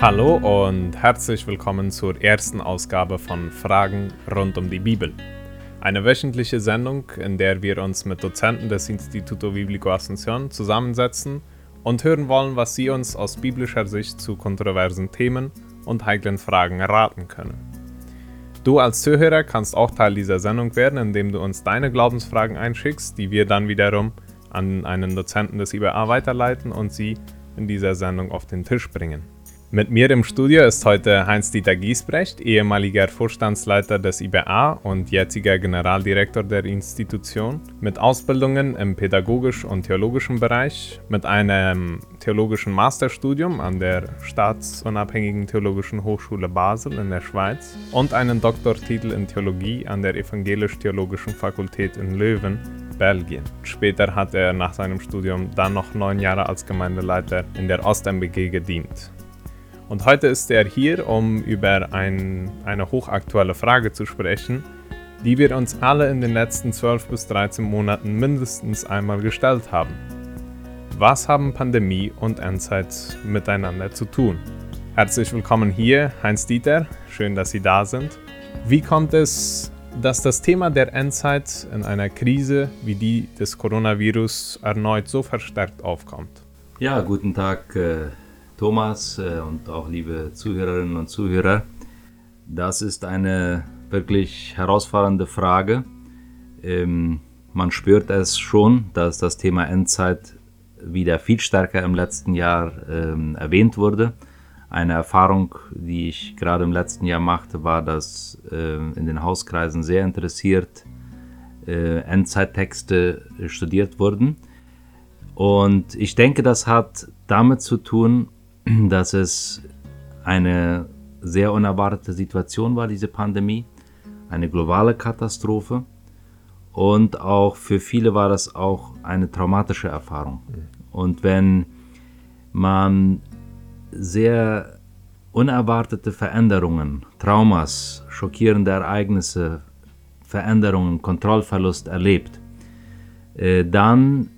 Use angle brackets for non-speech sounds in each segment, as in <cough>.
Hallo und herzlich willkommen zur ersten Ausgabe von Fragen rund um die Bibel. Eine wöchentliche Sendung, in der wir uns mit Dozenten des Instituto Biblico Asunción zusammensetzen und hören wollen, was sie uns aus biblischer Sicht zu kontroversen Themen und heiklen Fragen raten können. Du als Zuhörer kannst auch Teil dieser Sendung werden, indem du uns deine Glaubensfragen einschickst, die wir dann wiederum an einen Dozenten des IBA weiterleiten und sie in dieser Sendung auf den Tisch bringen. Mit mir im Studio ist heute Heinz-Dieter Giesbrecht, ehemaliger Vorstandsleiter des IBA und jetziger Generaldirektor der Institution, mit Ausbildungen im pädagogisch- und theologischen Bereich, mit einem theologischen Masterstudium an der Staatsunabhängigen Theologischen Hochschule Basel in der Schweiz und einen Doktortitel in Theologie an der Evangelisch-Theologischen Fakultät in Löwen, Belgien. Später hat er nach seinem Studium dann noch neun Jahre als Gemeindeleiter in der OstMBG gedient. Und heute ist er hier, um über ein, eine hochaktuelle Frage zu sprechen, die wir uns alle in den letzten 12 bis 13 Monaten mindestens einmal gestellt haben. Was haben Pandemie und Endzeit miteinander zu tun? Herzlich willkommen hier, Heinz Dieter. Schön, dass Sie da sind. Wie kommt es, dass das Thema der Endzeit in einer Krise wie die des Coronavirus erneut so verstärkt aufkommt? Ja, guten Tag, äh, Thomas äh, und auch liebe Zuhörerinnen und Zuhörer. Das ist eine wirklich herausfordernde Frage. Ähm, man spürt es schon, dass das Thema Endzeit wieder viel stärker im letzten Jahr ähm, erwähnt wurde. Eine Erfahrung, die ich gerade im letzten Jahr machte, war, dass äh, in den Hauskreisen sehr interessiert äh, Endzeittexte studiert wurden. Und ich denke, das hat damit zu tun, <clears throat> dass es eine sehr unerwartete Situation war, diese Pandemie, eine globale Katastrophe und auch für viele war das auch eine traumatische Erfahrung. Und wenn man sehr unerwartete Veränderungen, Traumas, schockierende Ereignisse, Veränderungen, Kontrollverlust erlebt, äh, dann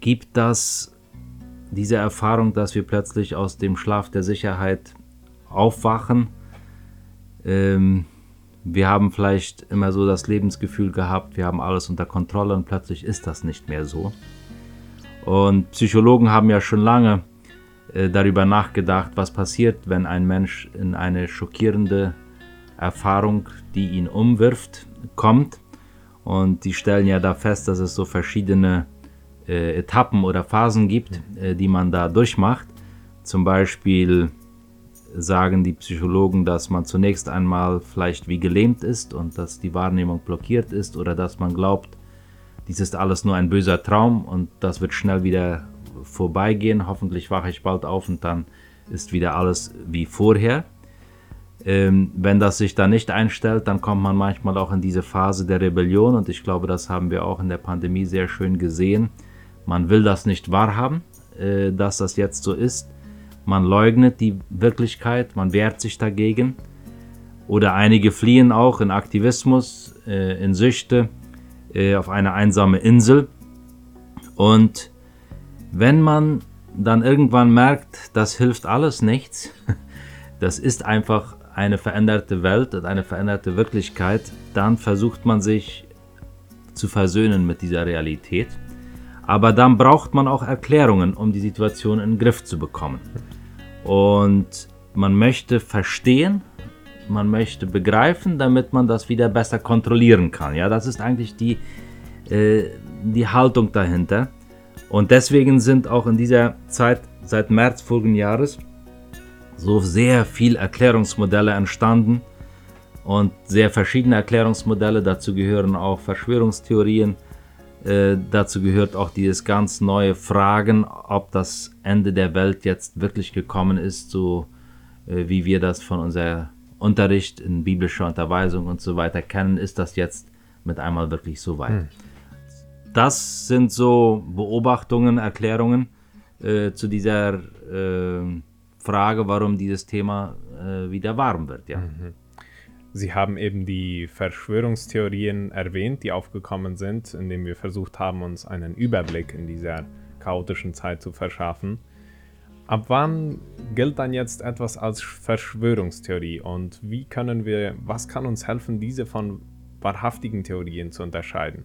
gibt das diese Erfahrung, dass wir plötzlich aus dem Schlaf der Sicherheit aufwachen. Ähm, wir haben vielleicht immer so das Lebensgefühl gehabt, wir haben alles unter Kontrolle und plötzlich ist das nicht mehr so. Und Psychologen haben ja schon lange darüber nachgedacht, was passiert, wenn ein Mensch in eine schockierende Erfahrung, die ihn umwirft, kommt. Und die stellen ja da fest, dass es so verschiedene äh, Etappen oder Phasen gibt, äh, die man da durchmacht. Zum Beispiel sagen die Psychologen, dass man zunächst einmal vielleicht wie gelähmt ist und dass die Wahrnehmung blockiert ist oder dass man glaubt, dies ist alles nur ein böser Traum und das wird schnell wieder vorbeigehen. Hoffentlich wache ich bald auf und dann ist wieder alles wie vorher. Ähm, wenn das sich dann nicht einstellt, dann kommt man manchmal auch in diese Phase der Rebellion und ich glaube, das haben wir auch in der Pandemie sehr schön gesehen man will das nicht wahrhaben, äh, dass das jetzt so ist. Man leugnet die Wirklichkeit, man wehrt sich dagegen. Oder einige fliehen auch in Aktivismus, äh, in Süchte, äh, auf eine einsame Insel. Und wenn man dann irgendwann merkt, das hilft alles nichts, <laughs> das ist einfach eine veränderte Welt und eine veränderte Wirklichkeit, dann versucht man sich zu versöhnen mit dieser Realität. Aber dann braucht man auch Erklärungen, um die Situation in den Griff zu bekommen. Und man möchte verstehen, man möchte begreifen, damit man das wieder besser kontrollieren kann. Ja, das ist eigentlich die, äh, die Haltung dahinter. Und deswegen sind auch in dieser Zeit, seit März vorigen Jahres, so sehr viele Erklärungsmodelle entstanden und sehr verschiedene Erklärungsmodelle. Dazu gehören auch Verschwörungstheorien, äh, dazu gehört auch dieses ganz neue Fragen, ob das Ende der Welt jetzt wirklich gekommen ist, so äh, wie wir das von unserem Unterricht in biblischer Unterweisung und so weiter kennen. Ist das jetzt mit einmal wirklich so weit? Hm. Das sind so Beobachtungen, Erklärungen äh, zu dieser äh, Frage, warum dieses Thema äh, wieder warm wird. Ja. Mhm. Sie haben eben die Verschwörungstheorien erwähnt, die aufgekommen sind, indem wir versucht haben, uns einen Überblick in dieser chaotischen Zeit zu verschaffen. Ab wann gilt dann jetzt etwas als Verschwörungstheorie und wie können wir, was kann uns helfen, diese von wahrhaftigen Theorien zu unterscheiden?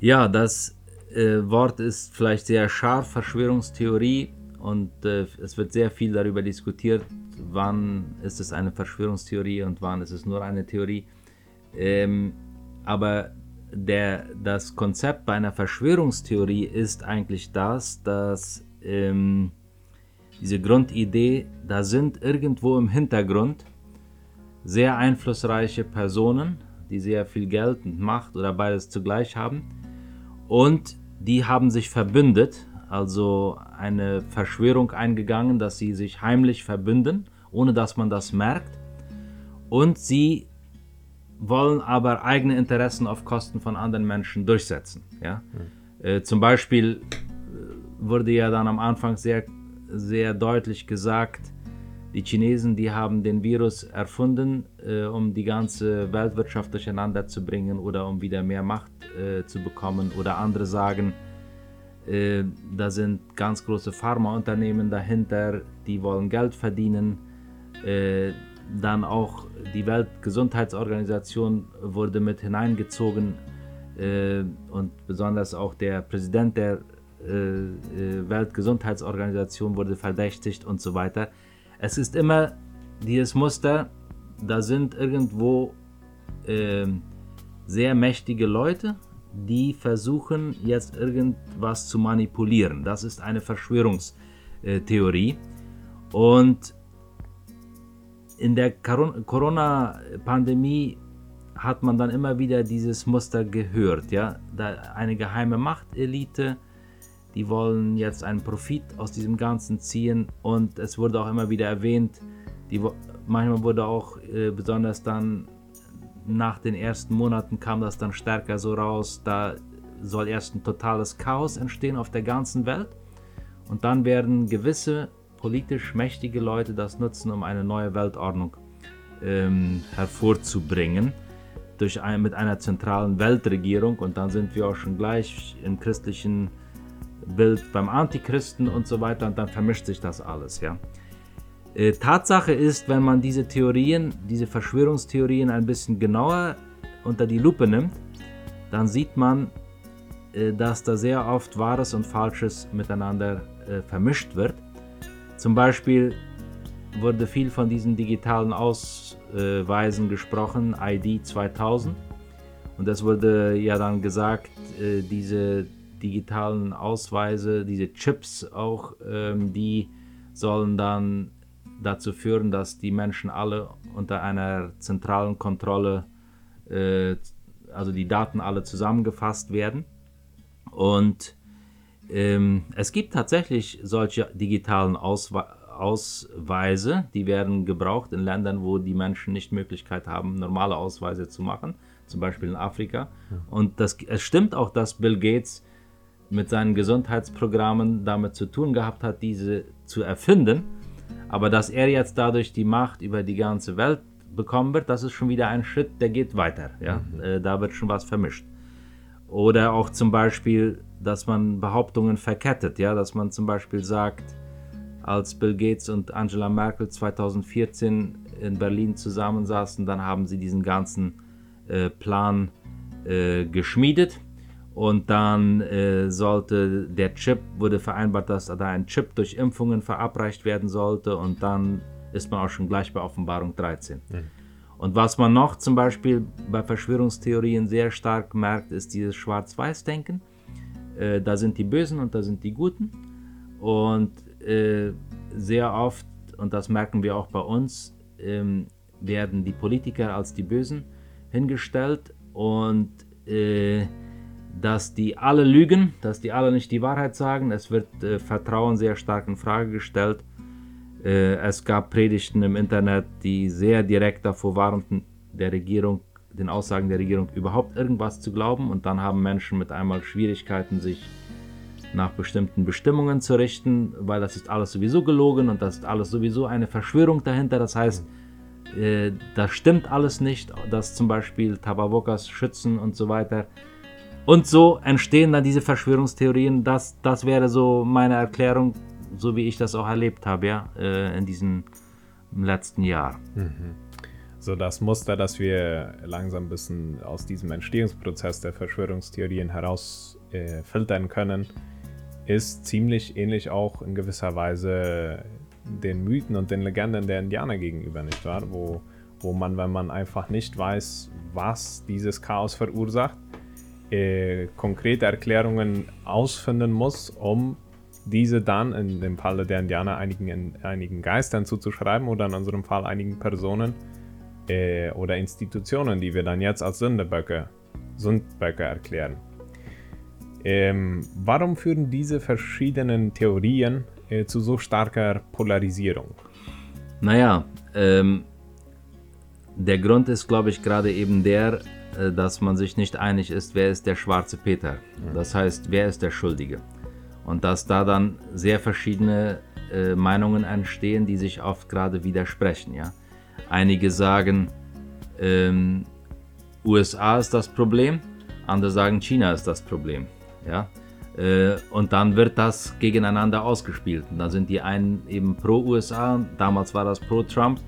Ja, das äh, Wort ist vielleicht sehr scharf, Verschwörungstheorie, und äh, es wird sehr viel darüber diskutiert, wann ist es eine Verschwörungstheorie und wann ist es nur eine Theorie. Ähm, aber der, das Konzept bei einer Verschwörungstheorie ist eigentlich das, dass ähm, diese Grundidee, da sind irgendwo im Hintergrund sehr einflussreiche Personen, die sehr viel Geld und Macht oder beides zugleich haben und die haben sich verbündet, also eine Verschwörung eingegangen, dass sie sich heimlich verbünden, ohne dass man das merkt. Und sie wollen aber eigene Interessen auf Kosten von anderen Menschen durchsetzen. Ja? Mhm. Äh, zum Beispiel äh, wurde ja dann am Anfang sehr, sehr deutlich gesagt, die Chinesen, die haben den Virus erfunden, äh, um die ganze Weltwirtschaft durcheinander zu bringen oder um wieder mehr Macht äh, zu bekommen. Oder andere sagen, äh, da sind ganz große Pharmaunternehmen dahinter, die wollen Geld verdienen. Äh, dann auch die Weltgesundheitsorganisation wurde mit hineingezogen äh, und besonders auch der Präsident der Weltgesundheitsorganisation wurde verdächtigt und so weiter. Es ist immer dieses Muster, da sind irgendwo sehr mächtige Leute, die versuchen jetzt irgendwas zu manipulieren. Das ist eine Verschwörungstheorie. Und in der Corona-Pandemie hat man dann immer wieder dieses Muster gehört. Ja? Da eine geheime Machtelite, die wollen jetzt einen Profit aus diesem Ganzen ziehen. Und es wurde auch immer wieder erwähnt, die, manchmal wurde auch äh, besonders dann nach den ersten Monaten kam das dann stärker so raus, da soll erst ein totales Chaos entstehen auf der ganzen Welt und dann werden gewisse politisch mächtige Leute das nutzen, um eine neue Weltordnung ähm, hervorzubringen durch ein, mit einer zentralen Weltregierung und dann sind wir auch schon gleich im christlichen Bild beim Antichristen und so weiter und dann vermischt sich das alles, ja. Äh, Tatsache ist, wenn man diese Theorien, diese Verschwörungstheorien ein bisschen genauer unter die Lupe nimmt, dann sieht man, äh, dass da sehr oft Wahres und Falsches miteinander äh, vermischt wird. Zum Beispiel wurde viel von diesen digitalen Ausweisen gesprochen, ID 2000. Und es wurde ja dann gesagt, diese digitalen Ausweise, diese Chips auch, ähm, die sollen dann dazu führen, dass die Menschen alle unter einer zentralen Kontrolle, äh, also die Daten alle zusammengefasst werden. Und ähm, es gibt tatsächlich solche digitalen Auswe Ausweise, die werden gebraucht in Ländern, wo die Menschen nicht Möglichkeit haben, normale Ausweise zu machen, zum Beispiel in Afrika. Ja. Und das, es stimmt auch, dass Bill Gates mit seinen Gesundheitsprogrammen damit zu tun gehabt hat, diese zu erfinden. Aber dass er jetzt dadurch die Macht über die ganze Welt bekommen wird, das ist schon wieder ein Schritt, der geht weiter. Ja? Mhm. Äh, da wird schon was vermischt. Oder auch zum Beispiel, dass man Behauptungen verkettet, ja, dass man zum Beispiel sagt, als Bill Gates und Angela Merkel 2014 in Berlin zusammensaßen, dann haben sie diesen ganzen äh, Plan äh, geschmiedet und dann äh, sollte der Chip, wurde vereinbart, dass da ein Chip durch Impfungen verabreicht werden sollte. Und dann ist man auch schon gleich bei Offenbarung 13. Mhm. Und was man noch zum Beispiel bei Verschwörungstheorien sehr stark merkt, ist dieses Schwarz-Weiß-Denken. Äh, da sind die Bösen und da sind die Guten. Und äh, sehr oft, und das merken wir auch bei uns, ähm, werden die Politiker als die Bösen hingestellt und äh, dass die alle lügen, dass die alle nicht die Wahrheit sagen. Es wird äh, Vertrauen sehr stark in Frage gestellt. Äh, es gab Predigten im Internet, die sehr direkt davor warnten, der Regierung, den Aussagen der Regierung überhaupt irgendwas zu glauben. Und dann haben Menschen mit einmal Schwierigkeiten, sich nach bestimmten Bestimmungen zu richten, weil das ist alles sowieso gelogen und das ist alles sowieso eine Verschwörung dahinter. Das heißt, äh, das stimmt alles nicht, dass zum Beispiel Tabawokas schützen und so weiter Und so entstehen dann diese Verschwörungstheorien. Das, das wäre so meine Erklärung, so wie ich das auch erlebt habe, ja, äh, in diesem letzten Jahr. Mhm. So das Muster, das wir langsam ein bisschen aus diesem Entstehungsprozess der Verschwörungstheorien heraus äh, filtern können, ist ziemlich ähnlich auch in gewisser Weise den Mythen und den Legenden der Indianer gegenüber, nicht wahr? Wo, wo man, wenn man einfach nicht weiß, was dieses Chaos verursacht, äh, konkrete Erklärungen ausfinden muss, um diese dann in dem Falle der Indianer einigen, einigen Geistern zuzuschreiben oder in unserem Fall einigen Personen äh, oder Institutionen, die wir dann jetzt als Sündeböcke, Sündböcke erklären. Ähm, warum führen diese verschiedenen Theorien äh, zu so starker Polarisierung? Naja, ähm, der Grund ist, glaube ich, gerade eben der, dass man sich nicht einig ist, wer ist der schwarze Peter. Das heißt, wer ist der Schuldige. Und dass da dann sehr verschiedene äh, Meinungen entstehen, die sich oft gerade widersprechen. Ja? Einige sagen, ähm, USA ist das Problem, andere sagen, China ist das Problem. Ja? Äh, und dann wird das gegeneinander ausgespielt. Und dann sind die einen eben pro USA, damals war das pro Trump,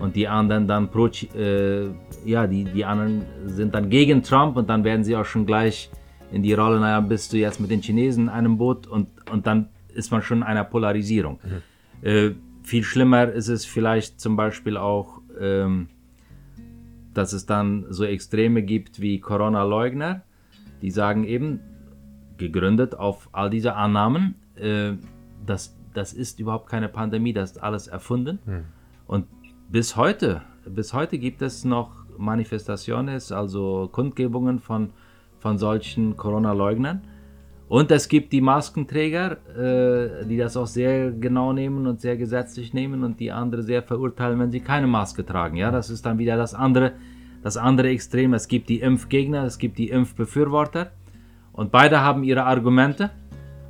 und die anderen dann pro, äh, ja, die, die anderen sind dann gegen Trump und dann werden sie auch schon gleich in die Rolle, naja, bist du jetzt mit den Chinesen in einem Boot und, und dann ist man schon in einer Polarisierung. Mhm. Äh, viel schlimmer ist es vielleicht zum Beispiel auch, ähm, dass es dann so Extreme gibt wie Corona-Leugner, die sagen eben, gegründet auf all diese Annahmen, äh, das, das ist überhaupt keine Pandemie, das ist alles erfunden. Hm. Und bis heute, bis heute gibt es noch Manifestaciones, also Kundgebungen von, von solchen Corona-Leugnern. Und es gibt die Maskenträger, äh, die das auch sehr genau nehmen und sehr gesetzlich nehmen und die andere sehr verurteilen, wenn sie keine Maske tragen. Ja, das ist dann wieder das andere, das andere Extrem. Es gibt die Impfgegner, es gibt die Impfbefürworter. Und beide haben ihre Argumente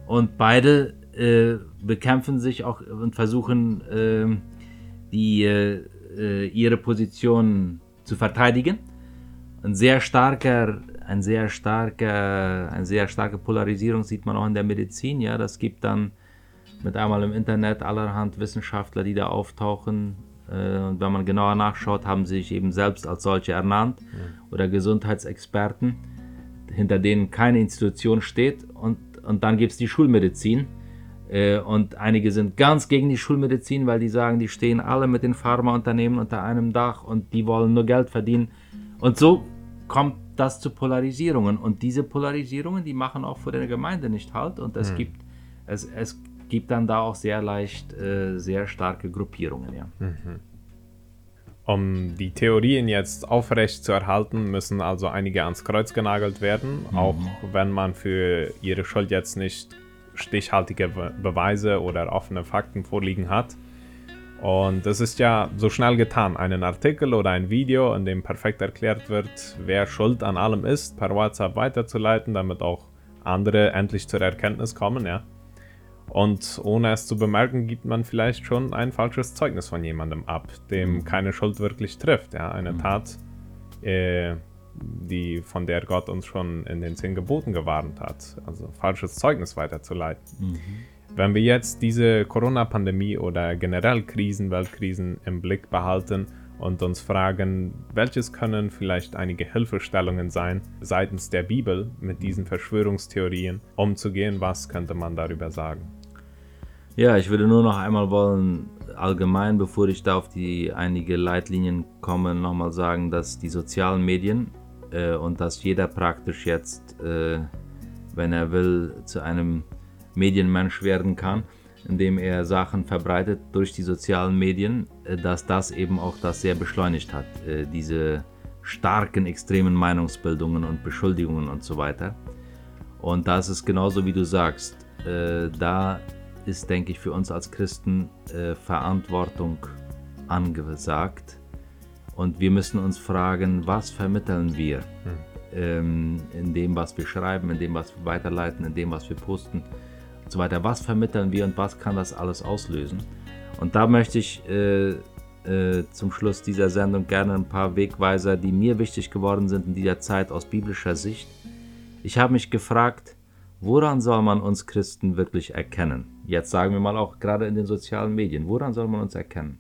und beide äh, bekämpfen sich auch und versuchen, äh, die, äh, ihre Position zu verteidigen. Ein sehr starker, ein sehr starker, eine sehr starke Polarisierung sieht man auch in der Medizin. Ja, das gibt dann mit einmal im Internet allerhand Wissenschaftler, die da auftauchen. Äh, und wenn man genauer nachschaut, haben sie sich eben selbst als solche ernannt ja. oder Gesundheitsexperten hinter denen keine Institution steht. Und, und dann gibt es die Schulmedizin. Äh, und einige sind ganz gegen die Schulmedizin, weil die sagen, die stehen alle mit den Pharmaunternehmen unter einem Dach und die wollen nur Geld verdienen. Und so kommt das zu Polarisierungen. Und diese Polarisierungen, die machen auch vor der Gemeinde nicht halt. Und es, mhm. gibt, es, es gibt dann da auch sehr leicht äh, sehr starke Gruppierungen. Ja. Mhm. Um die Theorien jetzt aufrecht zu erhalten, müssen also einige ans Kreuz genagelt werden, mhm. auch wenn man für ihre Schuld jetzt nicht stichhaltige Beweise oder offene Fakten vorliegen hat. Und es ist ja so schnell getan, einen Artikel oder ein Video, in dem perfekt erklärt wird, wer schuld an allem ist, per WhatsApp weiterzuleiten, damit auch andere endlich zur Erkenntnis kommen, ja. Und ohne es zu bemerken, gibt man vielleicht schon ein falsches Zeugnis von jemandem ab, dem mhm. keine Schuld wirklich trifft. Ja? Eine mhm. Tat, äh, die, von der Gott uns schon in den zehn Geboten gewarnt hat. Also falsches Zeugnis weiterzuleiten. Mhm. Wenn wir jetzt diese Corona-Pandemie oder generell Krisen, Weltkrisen im Blick behalten und uns fragen, welches können vielleicht einige Hilfestellungen sein seitens der Bibel mit diesen Verschwörungstheorien umzugehen, was könnte man darüber sagen? Ja, ich würde nur noch einmal wollen, allgemein, bevor ich da auf die einige Leitlinien komme, nochmal sagen, dass die sozialen Medien äh, und dass jeder praktisch jetzt, äh, wenn er will, zu einem Medienmensch werden kann, indem er Sachen verbreitet durch die sozialen Medien, äh, dass das eben auch das sehr beschleunigt hat, äh, diese starken, extremen Meinungsbildungen und Beschuldigungen und so weiter. Und da ist genauso, wie du sagst, äh, da ist, denke ich, für uns als Christen Verantwortung angesagt. Und wir müssen uns fragen, was vermitteln wir hm. ähm, in dem, was wir schreiben, in dem, was wir weiterleiten, in dem, was wir posten und so weiter. Was vermitteln wir und was kann das alles auslösen? Und da möchte ich äh, äh, zum Schluss dieser Sendung gerne ein paar Wegweiser, die mir wichtig geworden sind in dieser Zeit aus biblischer Sicht, ich habe mich gefragt, woran soll man uns Christen wirklich erkennen? Jetzt sagen wir mal auch gerade in den sozialen Medien, woran soll man uns erkennen?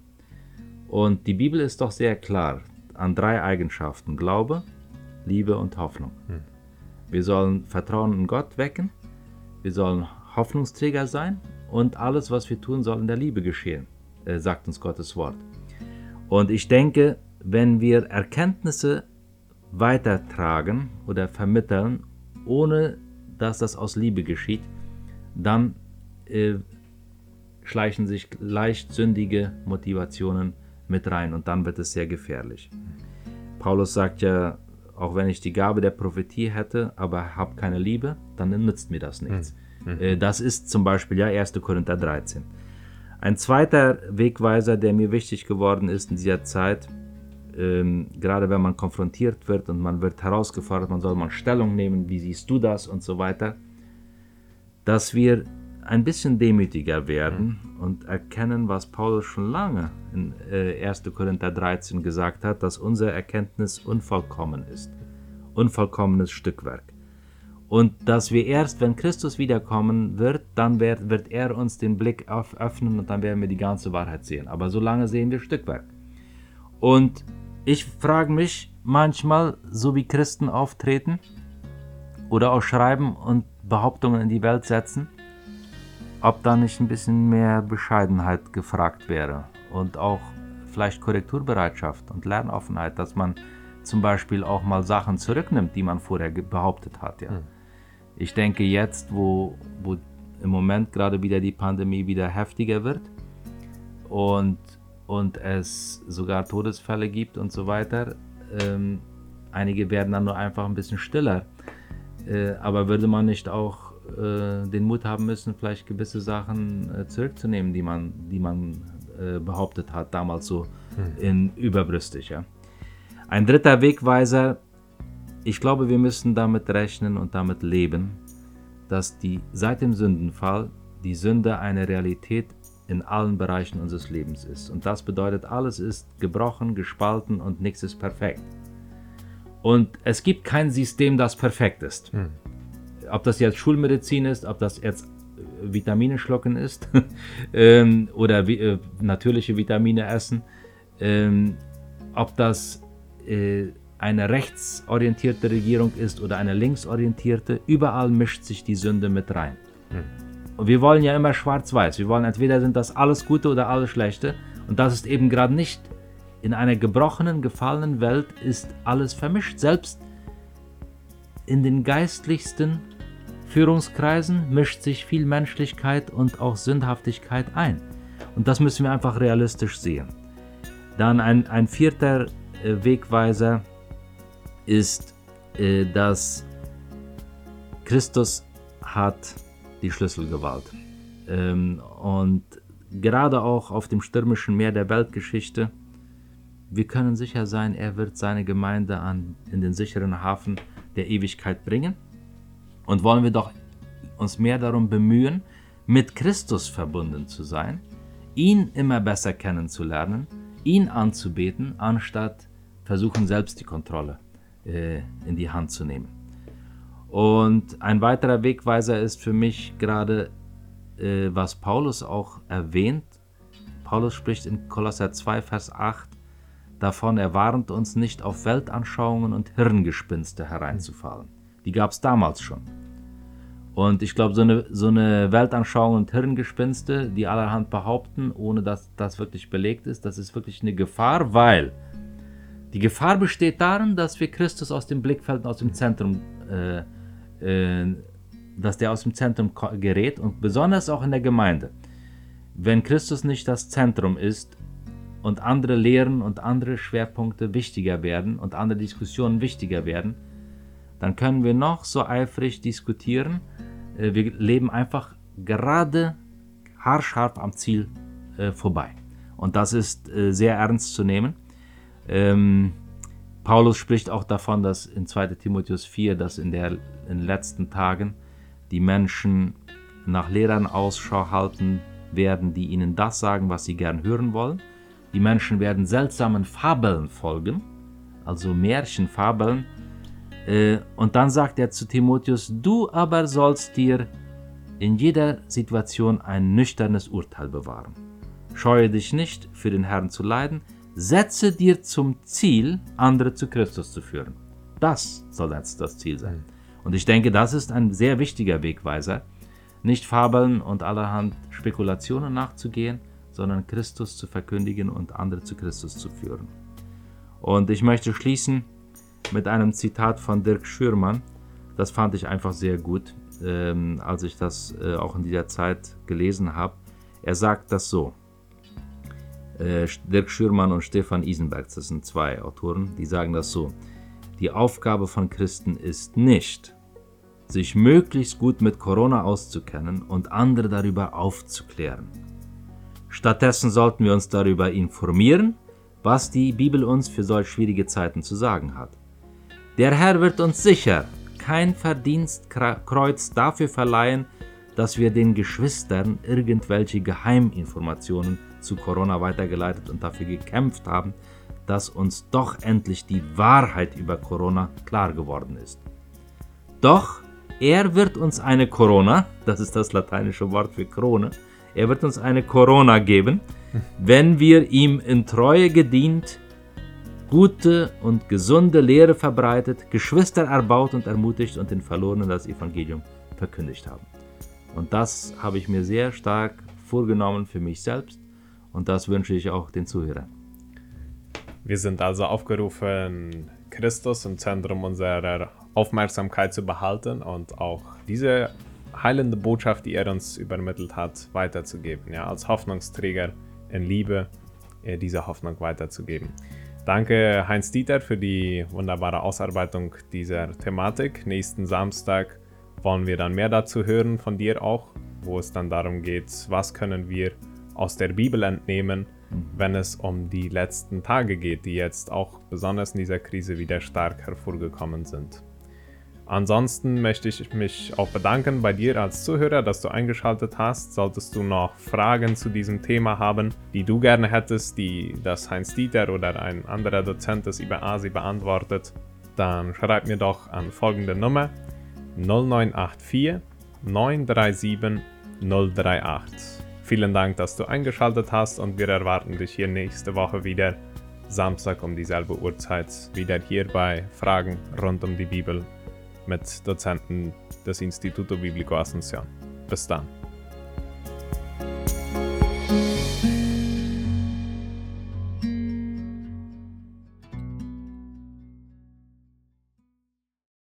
Und die Bibel ist doch sehr klar an drei Eigenschaften: Glaube, Liebe und Hoffnung. Hm. Wir sollen Vertrauen in Gott wecken, wir sollen Hoffnungsträger sein und alles, was wir tun, soll in der Liebe geschehen, äh, sagt uns Gottes Wort. Und ich denke, wenn wir Erkenntnisse weitertragen oder vermitteln, ohne dass das aus Liebe geschieht, dann äh, schleichen sich leicht sündige Motivationen mit rein und dann wird es sehr gefährlich. Paulus sagt ja, auch wenn ich die Gabe der Prophetie hätte, aber habe keine Liebe, dann nützt mir das nichts. Mhm. Äh, das ist zum Beispiel ja 1. Korinther 13. Ein zweiter Wegweiser, der mir wichtig geworden ist in dieser Zeit, ähm, gerade wenn man konfrontiert wird und man wird herausgefordert, man soll mal Stellung nehmen, wie siehst du das und so weiter, dass wir ein bisschen demütiger werden mhm. und erkennen, was Paulus schon lange in äh, 1. Korinther 13 gesagt hat, dass unsere Erkenntnis unvollkommen ist. Unvollkommenes Stückwerk. Und dass wir erst, wenn Christus wiederkommen wird, dann wird, wird er uns den Blick auf, öffnen und dann werden wir die ganze Wahrheit sehen. Aber solange sehen wir Stückwerk. Und ich frage mich manchmal, so wie Christen auftreten oder auch schreiben und Behauptungen in die Welt setzen, ob da nicht ein bisschen mehr Bescheidenheit gefragt wäre und auch vielleicht Korrekturbereitschaft und Lernoffenheit, dass man zum Beispiel auch mal Sachen zurücknimmt, die man vorher behauptet hat. Ja. Mhm. Ich denke jetzt, wo, wo im Moment gerade wieder die Pandemie wieder heftiger wird und, und es sogar Todesfälle gibt und so weiter, ähm, einige werden dann nur einfach ein bisschen stiller. Äh, aber würde man nicht auch äh, den Mut haben müssen, vielleicht gewisse Sachen äh, zurückzunehmen, die man, die man äh, behauptet hat, damals so hm. in überbrüstig. Ja. Ein dritter Wegweiser ich glaube, wir müssen damit rechnen und damit leben, dass die seit dem Sündenfall die Sünde eine Realität in allen Bereichen unseres Lebens ist. Und das bedeutet, alles ist gebrochen, gespalten und nichts ist perfekt. Und es gibt kein System, das perfekt ist. Hm. Ob das jetzt Schulmedizin ist, ob das jetzt Vitamine schlucken ist <laughs> ähm, oder äh, natürliche Vitamine essen, ähm, ob das äh, eine rechtsorientierte Regierung ist oder eine linksorientierte, überall mischt sich die Sünde mit rein. Hm. Und wir wollen ja immer schwarz-weiß. Wir wollen entweder sind das alles Gute oder alles Schlechte. Und das ist eben gerade nicht. In einer gebrochenen, gefallenen Welt ist alles vermischt. Selbst in den geistlichsten Führungskreisen mischt sich viel Menschlichkeit und auch Sündhaftigkeit ein. Und das müssen wir einfach realistisch sehen. Dann ein, ein vierter äh, Wegweiser ist, äh, dass Christus hat die Schlüsselgewalt. Ähm, und gerade auch auf dem stürmischen Meer der Weltgeschichte, wir können sicher sein, er wird seine Gemeinde an, in den sicheren Hafen der Ewigkeit bringen. Und wollen wir doch uns mehr darum bemühen, mit Christus verbunden zu sein, ihn immer besser kennenzulernen, ihn anzubeten, anstatt versuchen selbst die Kontrolle äh, in die Hand zu nehmen. Und ein weiterer Wegweiser ist für mich gerade, äh, was Paulus auch erwähnt. Paulus spricht in Kolosser 2, Vers 8 davon, er warnt uns nicht auf Weltanschauungen und Hirngespinste hereinzufallen. Die gab es damals schon. Und ich glaube, so eine, so eine Weltanschauung und Hirngespinste, die allerhand behaupten, ohne dass das wirklich belegt ist, das ist wirklich eine Gefahr, weil die Gefahr besteht darin, dass wir Christus aus dem Blickfeld, aus dem Zentrum, äh, äh, dass der aus dem Zentrum gerät und besonders auch in der Gemeinde. Wenn Christus nicht das Zentrum ist und andere Lehren und andere Schwerpunkte wichtiger werden und andere Diskussionen wichtiger werden, dann können wir noch so eifrig diskutieren. Äh, wir leben einfach gerade haarscharf am Ziel äh, vorbei. Und das ist äh, sehr ernst zu nehmen. Ähm, Paulus spricht auch davon, dass in 2 Timotheus 4, dass in, der, in den letzten Tagen die Menschen nach Lehrern Ausschau halten werden, die ihnen das sagen, was sie gern hören wollen. Die Menschen werden seltsamen Fabeln folgen, also Märchenfabeln, und dann sagt er zu Timotheus, du aber sollst dir in jeder Situation ein nüchternes Urteil bewahren. Scheue dich nicht, für den Herrn zu leiden, setze dir zum Ziel, andere zu Christus zu führen. Das soll jetzt das Ziel sein. Und ich denke, das ist ein sehr wichtiger Wegweiser, nicht Fabeln und allerhand Spekulationen nachzugehen, sondern Christus zu verkündigen und andere zu Christus zu führen. Und ich möchte schließen mit einem Zitat von Dirk Schürmann. Das fand ich einfach sehr gut, ähm, als ich das äh, auch in dieser Zeit gelesen habe. Er sagt das so. Äh, Dirk Schürmann und Stefan Isenberg, das sind zwei Autoren, die sagen das so. Die Aufgabe von Christen ist nicht, sich möglichst gut mit Corona auszukennen und andere darüber aufzuklären. Stattdessen sollten wir uns darüber informieren, was die Bibel uns für solch schwierige Zeiten zu sagen hat. Der Herr wird uns sicher kein Verdienstkreuz dafür verleihen, dass wir den Geschwistern irgendwelche Geheiminformationen zu Corona weitergeleitet und dafür gekämpft haben, dass uns doch endlich die Wahrheit über Corona klar geworden ist. Doch er wird uns eine Corona, das ist das lateinische Wort für Krone, er wird uns eine Corona geben, wenn wir ihm in Treue gedient gute und gesunde Lehre verbreitet, Geschwister erbaut und ermutigt und den Verlorenen das Evangelium verkündigt haben. Und das habe ich mir sehr stark vorgenommen für mich selbst und das wünsche ich auch den Zuhörern. Wir sind also aufgerufen, Christus im Zentrum unserer Aufmerksamkeit zu behalten und auch diese heilende Botschaft, die er uns übermittelt hat, weiterzugeben. Ja, als Hoffnungsträger in Liebe diese Hoffnung weiterzugeben. Danke Heinz Dieter für die wunderbare Ausarbeitung dieser Thematik. Nächsten Samstag wollen wir dann mehr dazu hören von dir auch, wo es dann darum geht, was können wir aus der Bibel entnehmen, mhm. wenn es um die letzten Tage geht, die jetzt auch besonders in dieser Krise wieder stark hervorgekommen sind. Ansonsten möchte ich mich auch bedanken bei dir als Zuhörer, dass du eingeschaltet hast. Solltest du noch Fragen zu diesem Thema haben, die du gerne hättest, die das Heinz Dieter oder ein anderer Dozent des IBASI beantwortet, dann schreib mir doch an folgende Nummer 0984 937 038. Vielen Dank, dass du eingeschaltet hast und wir erwarten dich hier nächste Woche wieder. Samstag um dieselbe Uhrzeit wieder hier bei Fragen rund um die Bibel mit Dozenten des Instituto Biblico Asunción. Bis dann.